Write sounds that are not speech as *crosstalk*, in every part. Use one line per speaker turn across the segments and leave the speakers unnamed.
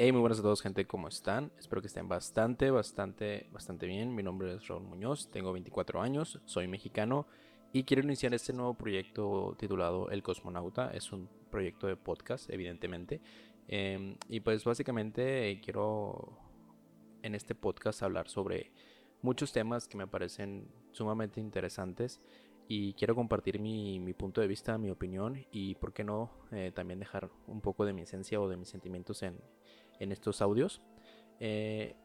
Hey, muy buenas a todos, gente, ¿cómo están? Espero que estén bastante, bastante, bastante bien. Mi nombre es Raúl Muñoz, tengo 24 años, soy mexicano y quiero iniciar este nuevo proyecto titulado El Cosmonauta. Es un proyecto de podcast, evidentemente. Em, y pues básicamente quiero en este podcast hablar sobre muchos temas que me parecen sumamente interesantes y quiero compartir mi, punto de vista, mi opinión y, por qué no, eh, también dejar un poco de mi esencia o de mis sentimientos en, en estos audios. Eh,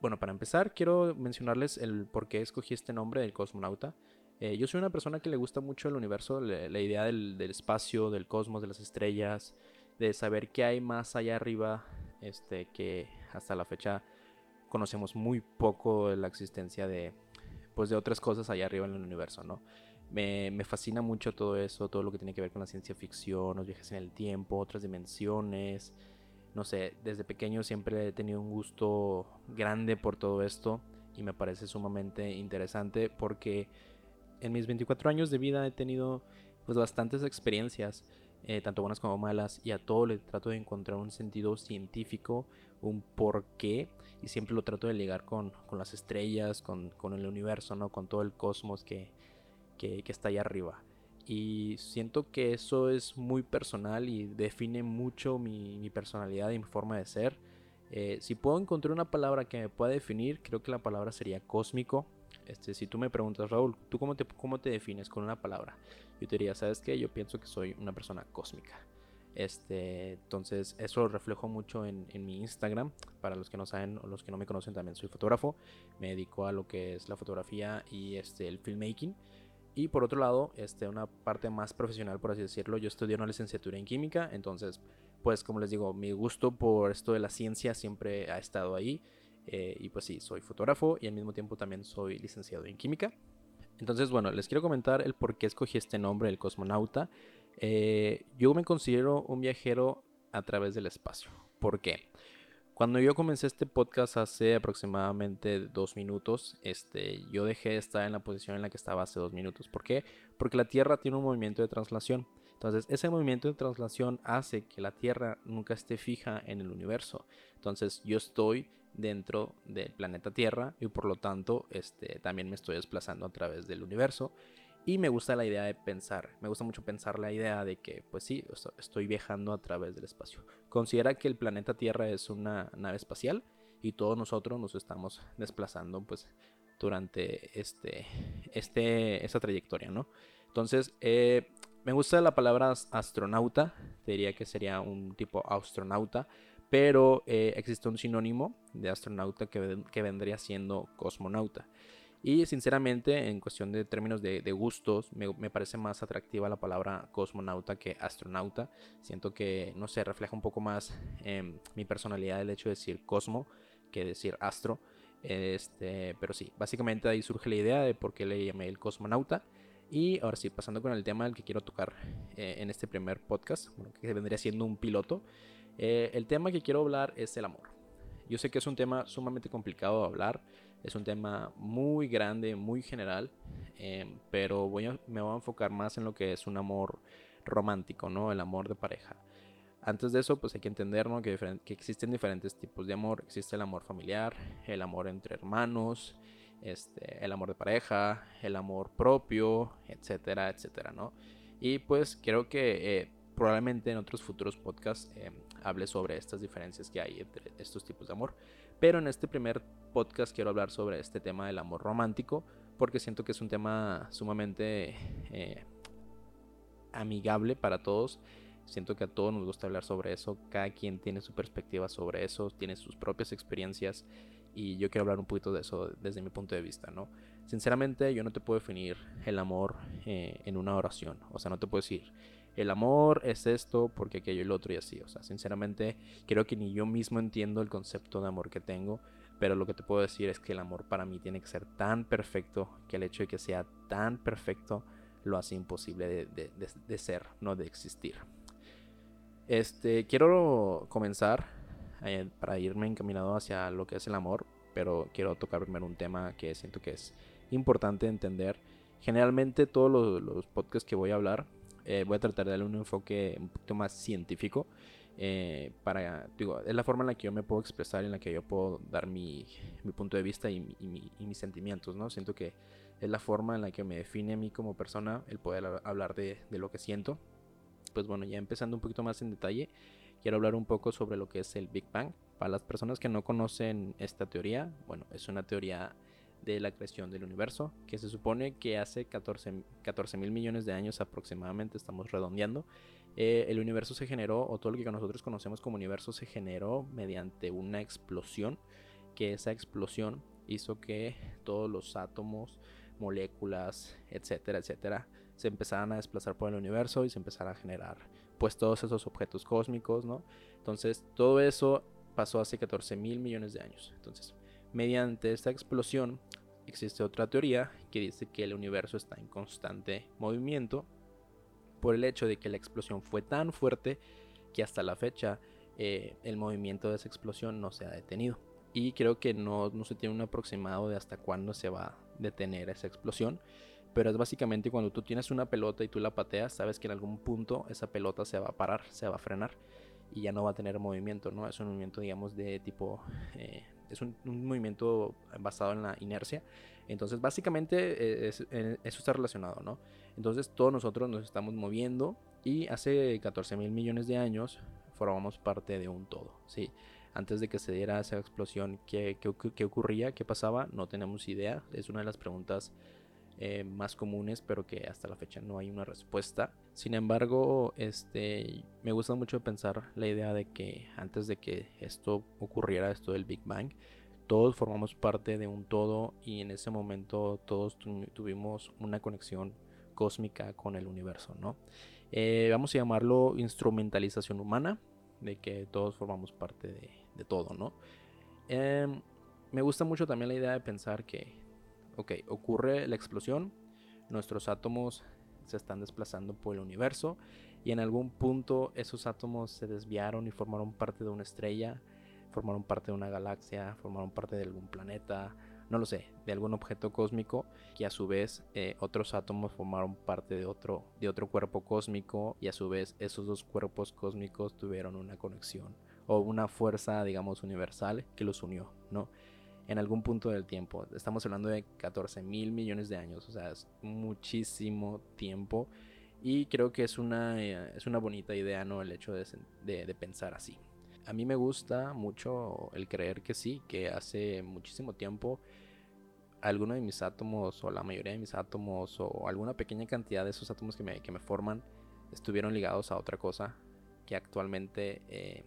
bueno, para empezar, quiero mencionarles el por qué escogí este nombre del cosmonauta. Eh, yo soy una persona que le gusta mucho el universo, la, idea del, espacio, del cosmos, de las estrellas, de saber qué hay más allá arriba, este, que hasta la fecha conocemos muy poco la existencia de, pues, de otras cosas allá arriba en el universo, ¿no? Me, me, fascina mucho todo eso, todo lo que tiene que ver con la ciencia ficción, los viajes en el tiempo, otras dimensiones, no sé, desde pequeño siempre he tenido un gusto grande por todo esto y me parece sumamente interesante porque en mis 24 años de vida he tenido pues bastantes experiencias, eh, tanto buenas como malas, y a todo le trato de encontrar un sentido científico, un porqué, y siempre lo trato de ligar con, las estrellas, con, el universo, ¿no? con todo el cosmos que, que, está ahí arriba y siento que eso es muy personal y define mucho mi, personalidad y mi forma de ser. Eh, si puedo encontrar una palabra que me pueda definir, creo que la palabra sería cósmico. Este, si tú me preguntas, Raúl, ¿tú cómo te, cómo te defines con una palabra? Yo te diría, ¿sabes qué? Yo pienso que soy una persona cósmica. Este, entonces, eso lo reflejo mucho en, en, mi Instagram. Para los que no saben o los que no me conocen, también soy fotógrafo. Me dedico a lo que es la fotografía y este, el filmmaking. Y por otro lado, este, una parte más profesional, por así decirlo, yo estudié una licenciatura en química, entonces, pues como les digo, mi gusto por esto de la ciencia siempre ha estado ahí. Eh, y pues sí, soy fotógrafo y al mismo tiempo también soy licenciado en química. Entonces, bueno, les quiero comentar el por qué escogí este nombre, el cosmonauta. Eh, yo me considero un viajero a través del espacio. ¿Por qué? Cuando yo comencé este podcast hace aproximadamente dos minutos, este, yo dejé de estar en la posición en la que estaba hace dos minutos. ¿Por qué? Porque la Tierra tiene un movimiento de traslación. Entonces, ese movimiento de traslación hace que la Tierra nunca esté fija en el universo. Entonces, yo estoy dentro del planeta Tierra y por lo tanto, este, también me estoy desplazando a través del universo. Y me gusta la idea de pensar, me gusta mucho pensar la idea de que, pues sí, estoy viajando a través del espacio. Considera que el planeta Tierra es una nave espacial y todos nosotros nos estamos desplazando, pues, durante este, este, esta trayectoria, ¿no? Entonces, eh, me gusta la palabra astronauta, diría que sería un tipo astronauta, pero eh, existe un sinónimo de astronauta que, que vendría siendo cosmonauta. Y sinceramente, en cuestión de términos de, gustos, me, parece más atractiva la palabra cosmonauta que astronauta. Siento que, no sé, refleja un poco más em, mi personalidad el hecho de decir cosmo que decir astro. Este, pero sí, básicamente ahí surge la idea de por qué le llamé el cosmonauta. Y ahora sí, pasando con el tema del que quiero tocar eh, en este primer podcast, que vendría siendo un piloto. Eh, el tema que quiero hablar es el amor. Yo sé que es un tema sumamente complicado de hablar es un tema muy grande, muy general, em, pero voy me voy a enfocar más en lo que es un amor romántico, ¿no? El amor de pareja. Antes de eso, pues hay que entender que, que, existen diferentes tipos de amor. Existe el amor familiar, el amor entre hermanos, este, el amor de pareja, el amor propio, etcétera, etcétera, ¿no? Y pues creo que eh, probablemente en otros futuros podcasts em, hable sobre estas diferencias que hay entre estos tipos de amor. Pero en este primer podcast quiero hablar sobre este tema del amor romántico, porque siento que es un tema sumamente eh, amigable para todos. Siento que a todos nos gusta hablar sobre eso, cada quien tiene su perspectiva sobre eso, tiene sus propias experiencias y yo quiero hablar un poquito de eso desde mi punto de vista, ¿no? Sinceramente yo no te puedo definir el amor eh, en una oración, o sea, no te puedo decir, el amor es esto porque aquello y lo otro y así. O sea, sinceramente creo que ni yo mismo entiendo el concepto de amor que tengo. Pero lo que te puedo decir es que el amor para mí tiene que ser tan perfecto que el hecho de que sea tan perfecto lo hace imposible de, ser, no de existir. Este, quiero comenzar eh, para irme encaminado hacia lo que es el amor, pero quiero tocar primero un tema que siento que es importante entender. Generalmente todos los podcasts que voy a hablar eh, voy a tratar de darle un enfoque un poquito más científico. Eh, para, digo, es la forma en la que yo me puedo expresar, en la que yo puedo dar mi, mi punto de vista y, y, mis sentimientos, ¿no? Siento que es la forma en la que me define a mí como persona el poder hablar de, de lo que siento. Pues bueno, ya empezando un poquito más en detalle, quiero hablar un poco sobre lo que es el Big Bang. Para las personas que no conocen esta teoría, bueno, es una teoría de la creación del universo, que se supone que hace 14, 14 mil millones de años aproximadamente, estamos redondeando, eh, el universo se generó, o todo lo que nosotros conocemos como universo se generó mediante una explosión, que esa explosión hizo que todos los átomos, moléculas, etcétera, etcétera, se empezaran a desplazar por el universo y se empezaran a generar pues todos esos objetos cósmicos, ¿no? Entonces todo eso pasó hace 14 mil millones de años. Entonces, mediante esta explosión existe otra teoría que dice que el universo está en constante movimiento por el hecho de que la explosión fue tan fuerte que hasta la fecha eh, el movimiento de esa explosión no se ha detenido. Y creo que no, no se tiene un aproximado de hasta cuándo se va a detener esa explosión. Pero es básicamente cuando tú tienes una pelota y tú la pateas, sabes que en algún punto esa pelota se va a parar, se va a frenar y ya no va a tener movimiento, ¿no? Es un movimiento, digamos, de tipo... Eh, es un, movimiento basado en la inercia. Entonces, básicamente eh, eso está relacionado, ¿no? Entonces, todos nosotros nos estamos moviendo y hace 14 mil millones de años formamos parte de un todo, ¿sí? Antes de que se diera esa explosión, ¿qué, qué ocurría? ¿Qué pasaba? No tenemos idea. Es una de las preguntas eh, más comunes, pero que hasta la fecha no hay una respuesta. Sin embargo, este, me gusta mucho pensar la idea de que antes de que esto ocurriera, esto del Big Bang, todos formamos parte de un todo y en ese momento todos tuvimos una conexión cósmica con el universo, ¿no? Eh, vamos a llamarlo instrumentalización humana, de que todos formamos parte de, todo, ¿no? Em, me gusta mucho también la idea de pensar que ok, ocurre la explosión, nuestros átomos se están desplazando por el universo y en algún punto esos átomos se desviaron y formaron parte de una estrella, formaron parte de una galaxia, formaron parte de algún planeta, no lo sé, de algún objeto cósmico que a su vez eh, otros átomos formaron parte de otro, de otro cuerpo cósmico y a su vez esos dos cuerpos cósmicos tuvieron una conexión o una fuerza digamos universal que los unió, ¿no? En algún punto del tiempo. Estamos hablando de 14 mil millones de años, o sea, es muchísimo tiempo. Y creo que es una, eh, es una bonita idea, ¿no? El hecho de, de, pensar así. A mí me gusta mucho el creer que sí, que hace muchísimo tiempo alguno de mis átomos o la mayoría de mis átomos o alguna pequeña cantidad de esos átomos que me, que me forman estuvieron ligados a otra cosa que actualmente eh,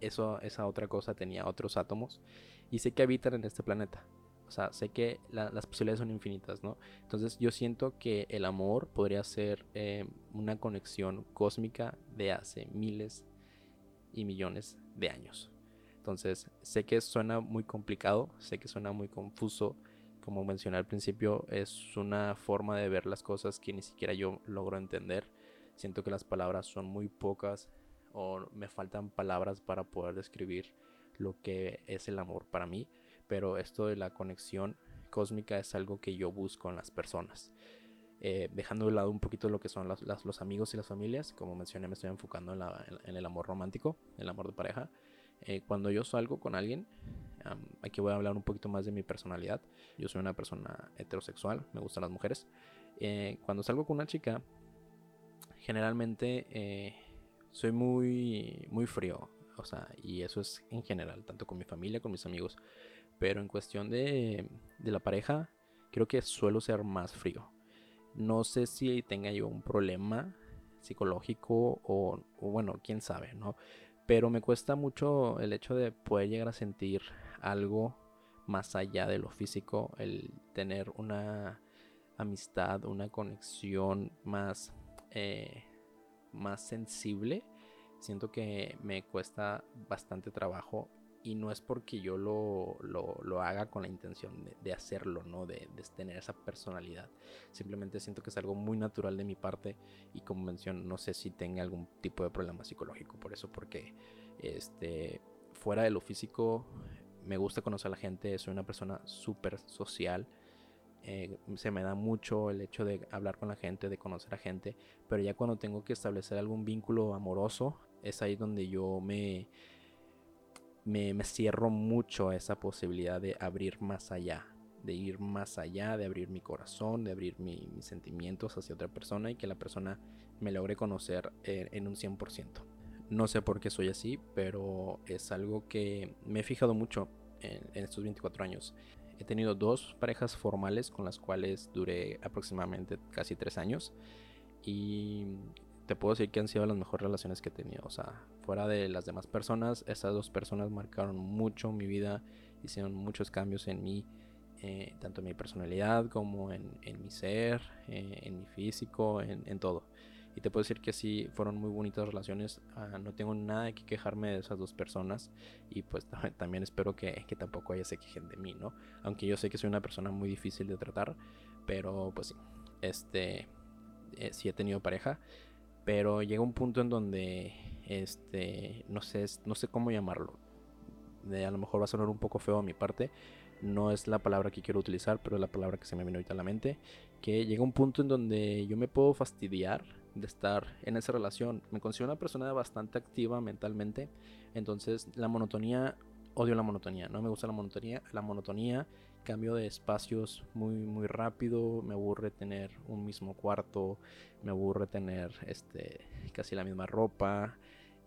eso, esa otra cosa tenía otros átomos y sé que habitan en este planeta. O sea, sé que las posibilidades son infinitas, ¿no? Entonces yo siento que el amor podría ser eh, una conexión cósmica de hace miles y millones de años. Entonces sé que suena muy complicado, sé que suena muy confuso. Como mencioné al principio, es una forma de ver las cosas que ni siquiera yo logro entender. Siento que las palabras son muy pocas o me faltan palabras para poder describir lo que es el amor para mí, pero esto de la conexión cósmica es algo que yo busco en las personas. Eh, dejando de lado un poquito lo que son los amigos y las familias, como mencioné, me estoy enfocando en, el amor romántico, el amor de pareja. Eh, cuando yo salgo con alguien, aquí voy a hablar un poquito más de mi personalidad. Yo soy una persona heterosexual, me gustan las mujeres. Eh, cuando salgo con una chica, generalmente soy muy, muy frío. O sea, y eso es en general, tanto con mi familia, con mis amigos. Pero en cuestión de, de la pareja, creo que suelo ser más frío. No sé si tenga yo un problema psicológico o, bueno, quién sabe, ¿no? Pero me cuesta mucho el hecho de poder llegar a sentir algo más allá de lo físico, el tener una amistad, una conexión más, eh, más sensible siento que me cuesta bastante trabajo y no es porque yo lo, lo, haga con la intención de, hacerlo, ¿no? De, tener esa personalidad. Simplemente siento que es algo muy natural de mi parte y como menciono, no sé si tenga algún tipo de problema psicológico por eso, porque este, fuera de lo físico me gusta conocer a la gente, soy una persona súper social. Eh, se me da mucho el hecho de hablar con la gente, de conocer a gente, pero ya cuando tengo que establecer algún vínculo amoroso, es ahí donde yo me, me, cierro mucho a esa posibilidad de abrir más allá, de ir más allá, de abrir mi corazón, de abrir mis sentimientos hacia otra persona y que la persona me logre conocer en, un 100%. No sé por qué soy así, pero es algo que me he fijado mucho en, en estos 24 años. He tenido dos parejas formales con las cuales duré aproximadamente casi tres años y te puedo decir que han sido las mejores relaciones que he tenido. O sea, fuera de las demás personas, esas dos personas marcaron mucho mi vida, hicieron muchos cambios en mí, eh, tanto en mi personalidad como en, mi ser, eh, en mi físico, en, todo. Y te puedo decir que sí, fueron muy bonitas relaciones. Ah, no tengo nada que quejarme de esas dos personas. Y pues *laughs* también espero que, que tampoco haya se quejen de mí, ¿no? Aunque yo sé que soy una persona muy difícil de tratar. Pero pues sí, este, eh, sí he tenido pareja pero llega un punto en donde este no sé no sé cómo llamarlo. A lo mejor va a sonar un poco feo a mi parte no es la palabra que quiero utilizar pero es la palabra que se me viene ahorita a la mente que llega un punto en donde yo me puedo fastidiar de estar en esa relación. Me considero una persona bastante activa mentalmente entonces la monotonía odio la monotonía no me gusta la monotonía la monotonía cambio de espacios muy muy rápido me aburre tener un mismo cuarto me aburre tener este casi la misma ropa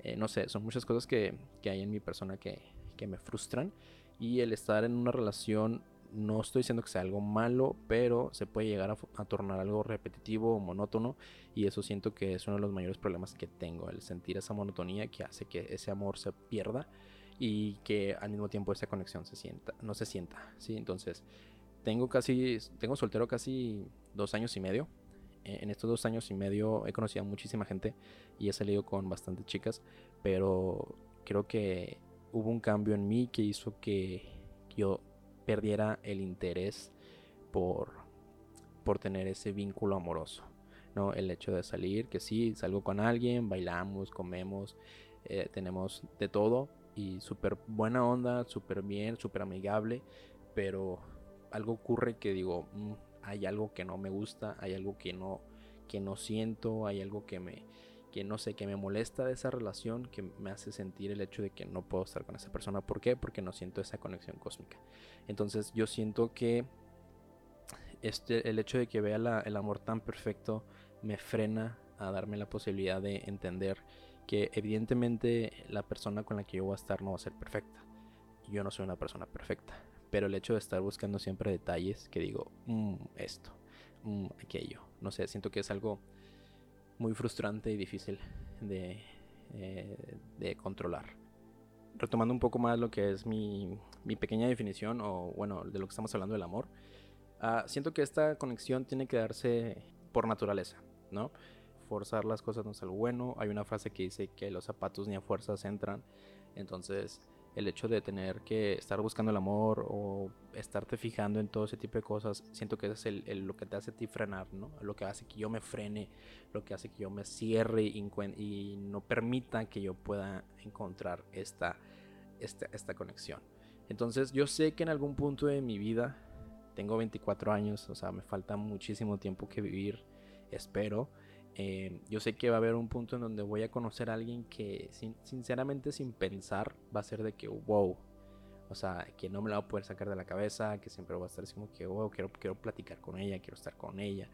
eh, no sé son muchas cosas que, hay en mi persona que, me frustran. Y el estar en una relación no estoy diciendo que sea algo malo, pero se puede llegar a, a, tornar algo repetitivo o monótono y eso siento que es uno de los mayores problemas que tengo, el sentir esa monotonía que hace que ese amor se pierda y que al mismo tiempo esa conexión se sienta, no se sienta, ¿sí? Entonces, tengo casi, tengo soltero casi dos años y medio. E, en estos dos años y medio he conocido a muchísima gente y he salido con bastantes chicas, pero creo que hubo un cambio en mí que hizo que yo perdiera el interés por, por tener ese vínculo amoroso. ¿no? El hecho de salir, que sí, salgo con alguien, bailamos, comemos, eh, tenemos de todo, y súper buena onda, súper bien, súper amigable, pero algo ocurre que digo, mm, hay algo que no me gusta, hay algo que no, que no siento, hay algo que me, que no sé, que me molesta de esa relación, que me hace sentir el hecho de que no puedo estar con esa persona. ¿Por qué? Porque no siento esa conexión cósmica. Entonces yo siento que este, el hecho de que vea el amor tan perfecto me frena a darme la posibilidad de entender que evidentemente la persona con la que yo voy a estar no va a ser perfecta. Yo no soy una persona perfecta, pero el hecho de estar buscando siempre detalles que digo, mm, esto, mm, aquello, no sé, siento que es algo muy frustrante y difícil de, eh, de controlar. Retomando un poco más lo que es mi, mi, pequeña definición, o bueno, de lo que estamos hablando del amor, uh, siento que esta conexión tiene que darse por naturaleza, ¿no? Forzar las cosas no es algo bueno. Hay una frase que dice que los zapatos ni a fuerzas entran. Entonces, el hecho de tener que estar buscando el amor o estarte fijando en todo ese tipo de cosas, siento que es el, lo que te hace a ti frenar, ¿no? Lo que hace que yo me frene, lo que hace que yo me cierre y, y no permita que yo pueda encontrar esta, esta, esta conexión. Entonces, yo sé que en algún punto de mi vida, tengo 24 años, o sea, me falta muchísimo tiempo que vivir, espero eh, yo sé que va a haber un punto en donde voy a conocer a alguien que sinceramente sin pensar va a ser de que wow. O sea, que no me la voy a poder sacar de la cabeza, que siempre va a estar como que wow, quiero, quiero platicar con ella, quiero estar con ella.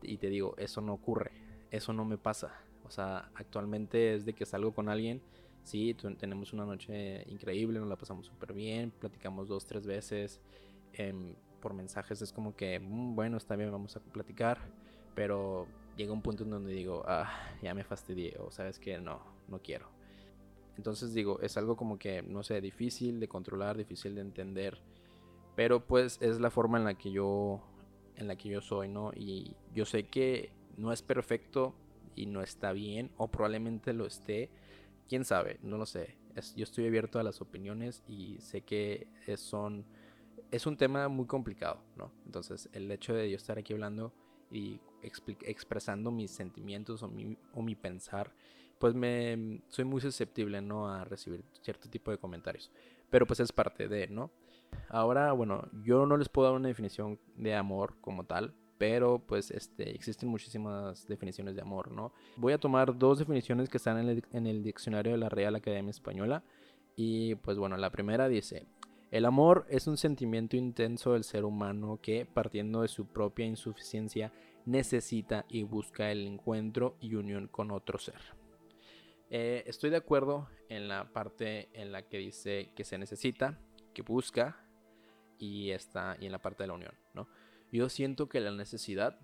Y te digo, eso no ocurre, eso no me pasa. O sea, actualmente es de que salgo con alguien, sí, tenemos una noche increíble, nos la pasamos súper bien, platicamos dos, tres veces. Em, por mensajes es como que, mm, bueno, está bien, vamos a platicar. Pero llega un punto en donde digo, ah, ya me fastidié, o sabes que no, no quiero. Entonces digo, es algo como que, no sé, difícil de controlar, difícil de entender, pero pues es la forma en la que yo, en la que yo soy, ¿no? Y yo sé que no es perfecto y no está bien, o probablemente lo esté, quién sabe, no lo sé. yo estoy abierto a las opiniones y sé que es, son, es un tema muy complicado, ¿no? Entonces el hecho de yo estar aquí hablando y expresando mis sentimientos o mi, o mi pensar, pues me soy muy susceptible, ¿no? A recibir cierto tipo de comentarios. Pero pues es parte de, ¿no? Ahora, bueno, yo no les puedo dar una definición de amor como tal, pero pues este, existen muchísimas definiciones de amor, ¿no? Voy a tomar dos definiciones que están en el, en el diccionario de la Real Academia Española. Y pues bueno, la primera dice, el amor es un sentimiento intenso del ser humano que, partiendo de su propia insuficiencia, necesita y busca el encuentro y unión con otro ser. Eh, estoy de acuerdo en la parte en la que dice que se necesita, que busca y está y en la parte de la unión, ¿no? Yo siento que la necesidad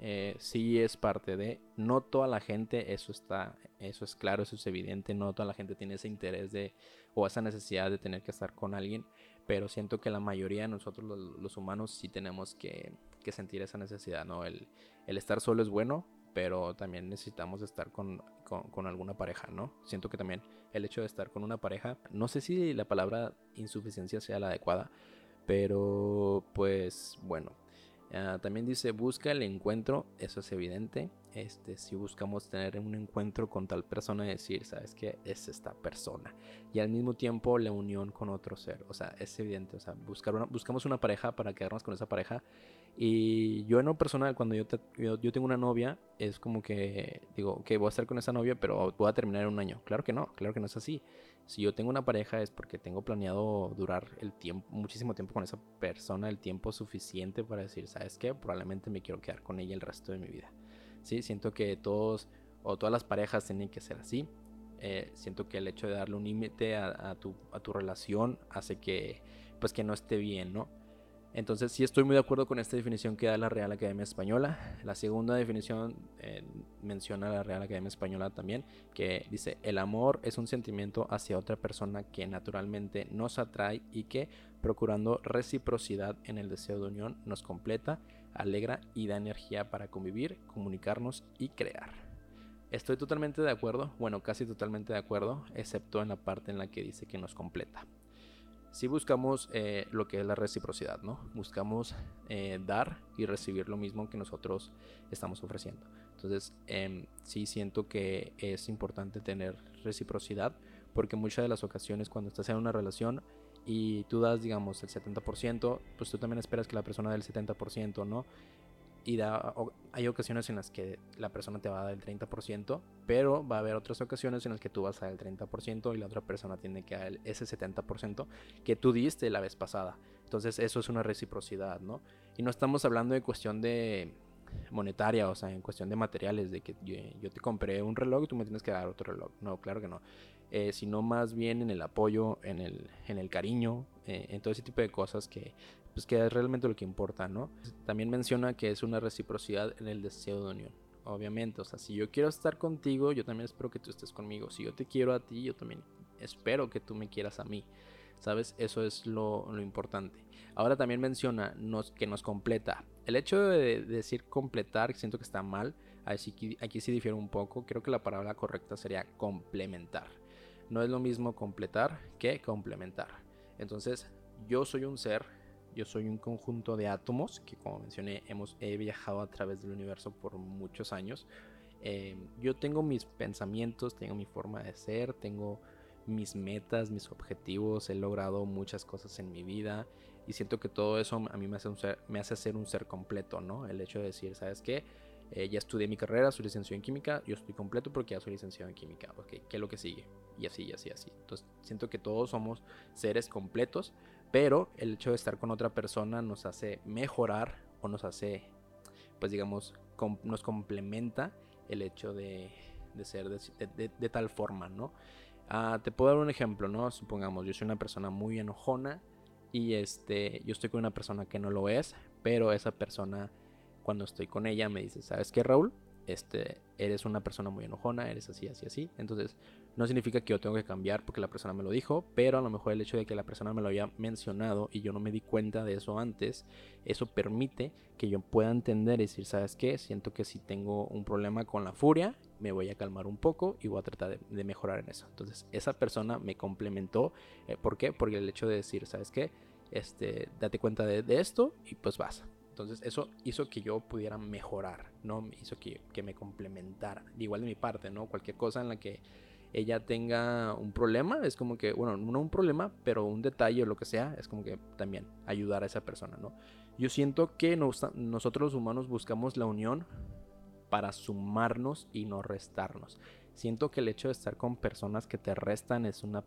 eh, sí es parte de, no toda la gente, eso está, eso es claro, eso es evidente, no toda la gente tiene ese interés de o esa necesidad de tener que estar con alguien, pero siento que la mayoría de nosotros los, humanos sí tenemos que, sentir esa necesidad, ¿no? El, el estar solo es bueno, pero también necesitamos estar con, alguna pareja, ¿no? Siento que también el hecho de estar con una pareja, no sé si la palabra insuficiencia sea la adecuada, pero pues bueno. Ah, también dice busca el encuentro, eso es evidente. Este, si buscamos tener un encuentro con tal persona, decir, sabes que es esta persona. Y al mismo tiempo la unión con otro ser. O sea, es evidente. O sea, buscar una, buscamos una pareja para quedarnos con esa pareja y yo en lo personal, cuando yo, yo, tengo una novia, es como que digo, que voy a estar con esa novia, pero voy a terminar en un año. Claro que no, claro que no es así. Si yo tengo una pareja es porque tengo planeado durar el tiempo, muchísimo tiempo con esa persona, el tiempo suficiente para decir, ¿sabes qué? Probablemente me quiero quedar con ella el resto de mi vida. Sí, siento que todos o todas las parejas tienen que ser así. Eh, siento que el hecho de darle un límite a, a, tu, a tu relación hace que, pues que no esté bien, ¿no? Entonces sí estoy muy de acuerdo con esta definición que da la Real Academia Española. La segunda definición eh, menciona la Real Academia Española también, que dice, el amor es un sentimiento hacia otra persona que naturalmente nos atrae y que, procurando reciprocidad en el deseo de unión, nos completa, alegra y da energía para convivir, comunicarnos y crear. Estoy totalmente de acuerdo, bueno, casi totalmente de acuerdo, excepto en la parte en la que dice que nos completa si buscamos eh, lo que es la reciprocidad, ¿no? Buscamos eh, dar y recibir lo mismo que nosotros estamos ofreciendo. Entonces, eh, sí siento que es importante tener reciprocidad porque muchas de las ocasiones cuando estás en una relación y tú das, digamos, el 70%, pues tú también esperas que la persona dé el 70%, ¿no? y hay ocasiones en las que la persona te va a dar el 30%, pero va a haber otras ocasiones en las que tú vas a dar el 30% y la otra persona tiene que dar ese 70% que tú diste la vez pasada. Entonces eso es una reciprocidad, ¿no? Y no estamos hablando de cuestión de monetaria, o sea, en cuestión de materiales, de que yo, te compré un reloj y tú me tienes que dar otro reloj. No, claro que no. Eh, sino más bien en el apoyo, en el, en el cariño, eh, en todo ese tipo de cosas que pues que es realmente lo que importa, ¿no? También menciona que es una reciprocidad en el deseo de unión. Obviamente, o sea, si yo quiero estar contigo, yo también espero que tú estés conmigo. Si yo te quiero a ti, yo también espero que tú me quieras a mí. ¿Sabes? Eso es lo, importante. Ahora también menciona que nos completa. El hecho de, decir completar, siento que está mal. Aquí, sí difiere un poco. Creo que la palabra correcta sería complementar. No es lo mismo completar que complementar. Entonces, yo soy un ser yo soy un conjunto de átomos que, como mencioné, hemos, he viajado a través del universo por muchos años. Eh, yo tengo mis pensamientos, tengo mi forma de ser, tengo mis metas, mis objetivos, he logrado muchas cosas en mi vida y siento que todo eso a mí me hace, ser, me hace ser un ser completo, ¿no? El hecho de decir, ¿sabes qué? Eh, ya estudié mi carrera, soy licenciado en química, yo estoy completo porque ya soy licenciado en química. Ok, ¿qué es lo que sigue? Y así, y así, así. Entonces siento que todos somos seres completos pero el hecho de estar con otra persona nos hace mejorar o nos hace, pues digamos, nos complementa el hecho de, ser de, tal forma, ¿no? Ah, te puedo dar un ejemplo, ¿no? Supongamos, yo soy una persona muy enojona y este, yo estoy con una persona que no lo es, pero esa persona, cuando estoy con ella, me dice, ¿sabes qué, Raúl? Este, eres una persona muy enojona, eres así, así, así. Entonces, no significa que yo tengo que cambiar porque la persona me lo dijo, pero a lo mejor el hecho de que la persona me lo haya mencionado y yo no me di cuenta de eso antes, eso permite que yo pueda entender y decir, ¿sabes qué? Siento que si tengo un problema con la furia, me voy a calmar un poco y voy a tratar de, mejorar en eso. Entonces, esa persona me complementó. Eh, ¿Por qué? Porque el hecho de decir, ¿sabes qué? Este, date cuenta de, esto y pues vas. Entonces eso hizo que yo pudiera mejorar, ¿no? Hizo que, que me complementara. Igual de mi parte, ¿no? Cualquier cosa en la que ella tenga un problema, es como que, bueno, no un problema, pero un detalle o lo que sea, es como que también ayudar a esa persona, ¿no? Yo siento que nosotros los humanos buscamos la unión para sumarnos y no restarnos. Siento que el hecho de estar con personas que te restan es una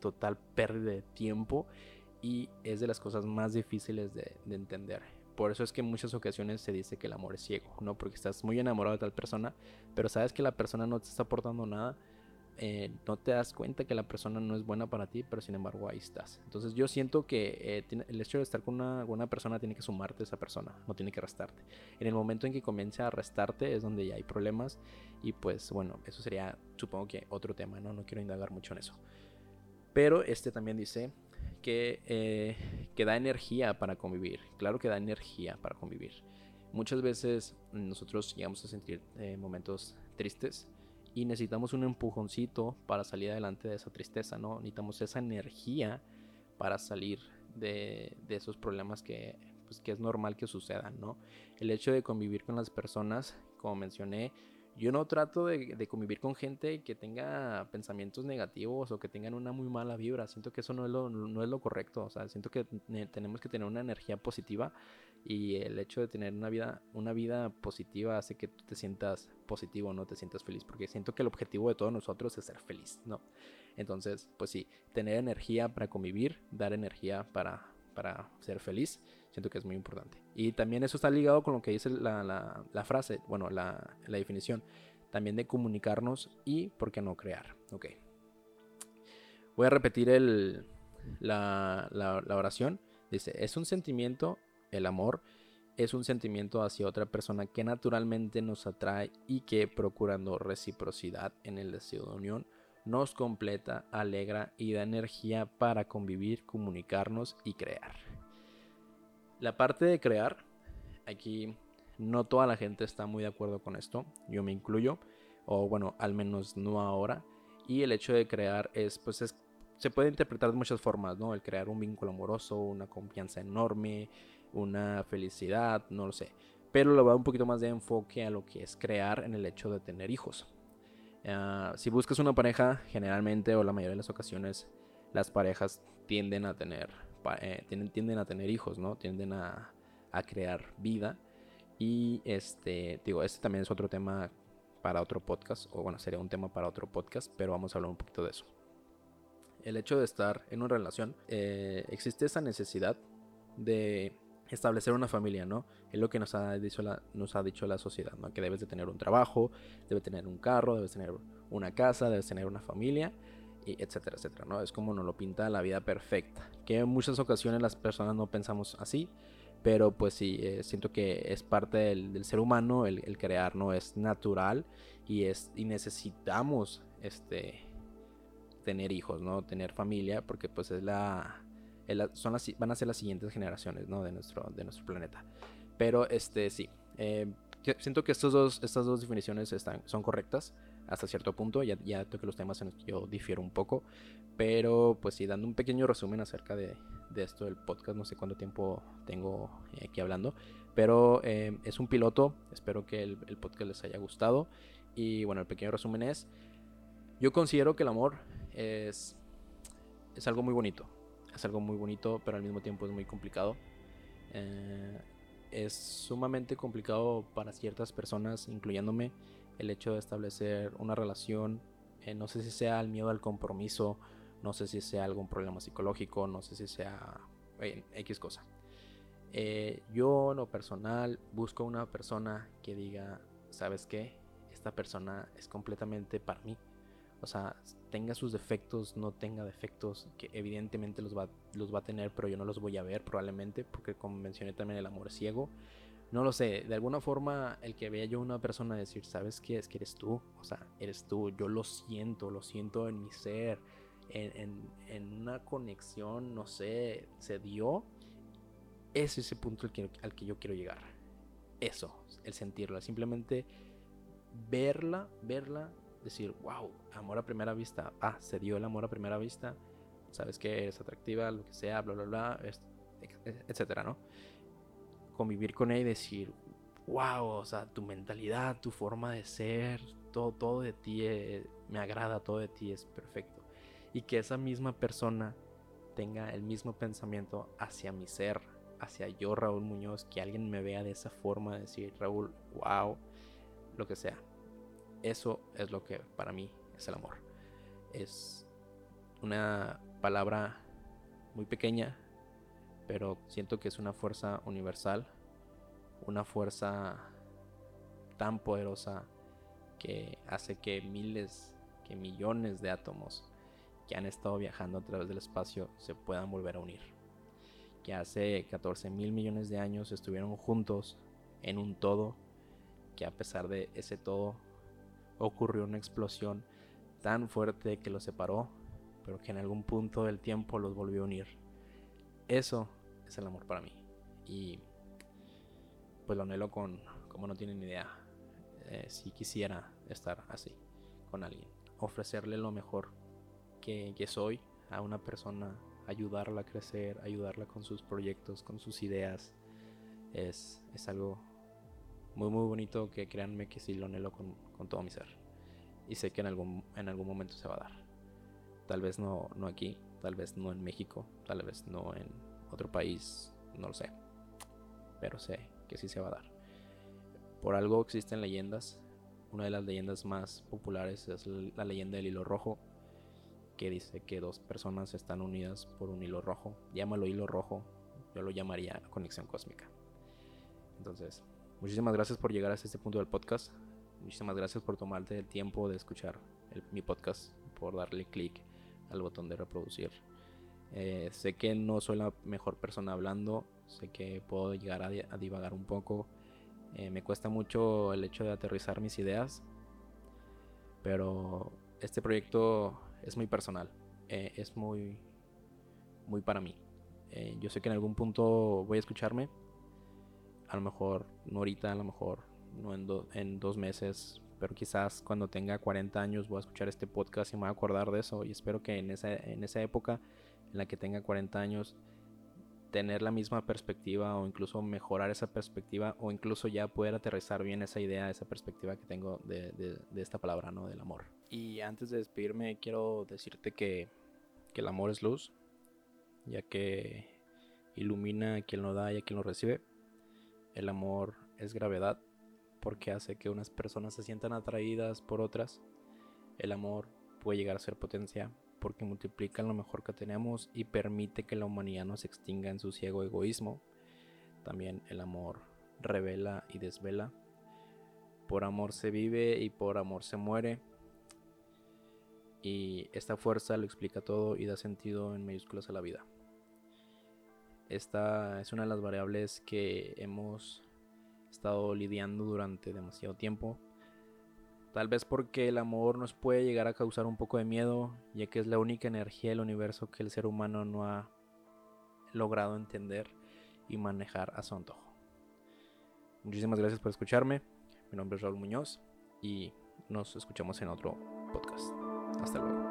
total pérdida de tiempo y es de las cosas más difíciles de, entender. Por eso es que en muchas ocasiones se dice que el amor es ciego, ¿no? Porque estás muy enamorado de tal persona, pero sabes que la persona no te está aportando nada, eh, no te das cuenta que la persona no es buena para ti, pero sin embargo ahí estás. Entonces yo siento que eh, el hecho de estar con una, una, persona tiene que sumarte a esa persona, no tiene que restarte. En el momento en que comience a restarte es donde ya hay problemas y pues bueno, eso sería supongo que otro tema, ¿no? No quiero indagar mucho en eso. Pero este también dice que, eh, que da energía para convivir. Claro que da energía para convivir. Muchas veces nosotros llegamos a sentir momentos tristes y necesitamos un empujoncito para salir adelante de esa tristeza, ¿no? Necesitamos esa energía para salir de, esos problemas que, pues, que es normal que sucedan, ¿no? El hecho de convivir con las personas, como mencioné, yo no trato de, convivir con gente que tenga pensamientos negativos o que tengan una muy mala vibra. Siento que eso no es lo, no es lo correcto. O sea, siento que tenemos que tener una energía positiva y el hecho de tener una vida, una vida positiva hace que tú te sientas positivo, no te sientas feliz, porque siento que el objetivo de todos nosotros es ser feliz, ¿no? Entonces, pues sí, tener energía para convivir, dar energía para, para ser feliz, siento que es muy importante. Y también eso está ligado con lo que dice la, la, frase, bueno, la, la, definición, también de comunicarnos y, ¿por qué no crear? Ok. Voy a repetir el, la, la oración. Dice, es un sentimiento el amor es un sentimiento hacia otra persona que naturalmente nos atrae y que procurando reciprocidad en el deseo de unión nos completa, alegra y da energía para convivir, comunicarnos y crear. La parte de crear, aquí no toda la gente está muy de acuerdo con esto, yo me incluyo, o bueno, al menos no ahora, y el hecho de crear es, pues se puede interpretar de muchas formas, ¿no? El crear un vínculo amoroso, una confianza enorme, una felicidad, no lo sé. Pero le va un poquito más de enfoque a lo que es crear en el hecho de tener hijos. Ah, si buscas una pareja, generalmente o la mayoría de las ocasiones, las parejas tienden a tener, eh, tienden, a tener hijos, ¿no? Tienden a, a crear vida. Y este, digo, este también es otro tema para otro podcast, o bueno, sería un tema para otro podcast, pero vamos a hablar un poquito de eso. El hecho de estar en una relación, eh, existe esa necesidad de establecer una familia, ¿no? Es lo que nos ha dicho la, nos ha dicho la sociedad, ¿no? Que debes de tener un trabajo, debes tener un carro, debes tener una casa, debes tener una familia, y etcétera, etcétera, ¿no? Es como nos lo pinta la vida perfecta, que en muchas ocasiones las personas no pensamos así, pero pues sí, eh, siento que es parte del, ser humano el, crear, ¿no? Es natural y, es, y necesitamos este, tener hijos, ¿no? Tener familia, porque pues es la son las, van a ser las siguientes generaciones ¿no? de, nuestro, planeta. Pero este sí, eh, siento que estos dos, estas dos definiciones están, son correctas hasta cierto punto. Ya, ya toqué los temas en los que yo difiero un poco. Pero pues sí, dando un pequeño resumen acerca de, esto del podcast. No sé cuánto tiempo tengo aquí hablando. Pero eh, es un piloto. Espero que el, el podcast les haya gustado. Y bueno, el pequeño resumen es, yo considero que el amor es, es algo muy bonito es algo muy bonito, pero al mismo tiempo es muy complicado. Eh, es sumamente complicado para ciertas personas, incluyéndome, el hecho de establecer una relación. Eh, no sé si sea el miedo al compromiso, no sé si sea algún problema psicológico, no sé si sea X cosa. Eh, yo, en lo personal, busco una persona que diga, ¿sabes qué? Esta persona es completamente para mí. O sea, tenga sus defectos, no tenga defectos, que evidentemente los va, los va a tener, pero yo no los voy a ver probablemente, porque como mencioné también el amor ciego. No lo sé, de alguna forma el que vea yo a una persona decir, ¿sabes qué? Es que eres tú, o sea, eres tú, yo lo siento, lo siento en mi ser, en, en, una conexión, no sé, se dio. Es ese punto al que, al que yo quiero llegar. Eso, el sentirla, simplemente verla, verla decir, wow, amor a primera vista, ah, se dio el amor a primera vista, sabes que eres atractiva, lo que sea, bla, bla, bla, etcétera, ¿no? Convivir con ella y decir, wow, o sea, tu mentalidad, tu forma de ser, todo, todo de ti, eh, me agrada todo de ti, es perfecto. Y que esa misma persona tenga el mismo pensamiento hacia mi ser, hacia yo, Raúl Muñoz, que alguien me vea de esa forma, decir, Raúl, wow, lo que sea. Eso es lo que para mí es el amor. Es una palabra muy pequeña, pero siento que es una fuerza universal, una fuerza tan poderosa que hace que miles, que millones de átomos que han estado viajando a través del espacio se puedan volver a unir. Que hace 14 mil millones de años estuvieron juntos en un todo, que a pesar de ese todo ocurrió una explosión tan fuerte que los separó, pero que en algún punto del tiempo los volvió a unir. Eso es el amor para mí. Y pues lo anhelo con, como no tienen idea, eh, si quisiera estar así con alguien. Ofrecerle lo mejor que, que soy a una persona, ayudarla a crecer, ayudarla con sus proyectos, con sus ideas. Es, es algo muy muy bonito que créanme que sí lo anhelo con, con todo mi ser. Y sé que en algún, en algún momento se va a dar. Tal vez no, no aquí, tal vez no en México, tal vez no en otro país, no lo sé. Pero sé que sí se va a dar. Por algo existen leyendas. Una de las leyendas más populares es la leyenda del hilo rojo, que dice que dos personas están unidas por un hilo rojo. Llámalo hilo rojo, yo lo llamaría conexión cósmica. Entonces, muchísimas gracias por llegar hasta este punto del podcast. Muchísimas gracias por tomarte el tiempo de escuchar mi podcast, por darle clic al botón de reproducir. Eh, sé que no soy la mejor persona hablando, sé que puedo llegar a, divagar un poco. Eh, me cuesta mucho el hecho de aterrizar mis ideas, pero este proyecto es muy personal, eh, es muy, muy para mí. yo sé que en algún punto voy a escucharme, a lo mejor no ahorita, a lo mejor no en, en dos meses, pero quizás cuando tenga 40 años voy a escuchar este podcast y me voy a acordar de eso y espero que en esa, en esa época en la que tenga 40 años tener la misma perspectiva o incluso mejorar esa perspectiva o incluso ya poder aterrizar bien esa idea, esa perspectiva que tengo de, de, esta palabra, ¿no? Del amor. Y antes de despedirme quiero decirte que, que el amor es luz, ya que ilumina a quien lo da y a quien lo recibe. El amor es gravedad porque hace que unas personas se sientan atraídas por otras. El amor puede llegar a ser potencia porque multiplica lo mejor que tenemos y permite que la humanidad no se extinga en su ciego egoísmo. También el amor revela y desvela. Por amor se vive y por amor se muere. Y esta fuerza lo explica todo y da sentido en mayúsculas a la vida. Esta es una de las variables que hemos estado lidiando durante demasiado tiempo. Tal vez porque el amor nos puede llegar a causar un poco de miedo, ya que es la única energía del universo que el ser humano no ha logrado entender y manejar a su antojo. Muchísimas gracias por escucharme. Mi nombre es Raúl Muñoz y nos escuchamos en otro podcast. Hasta luego.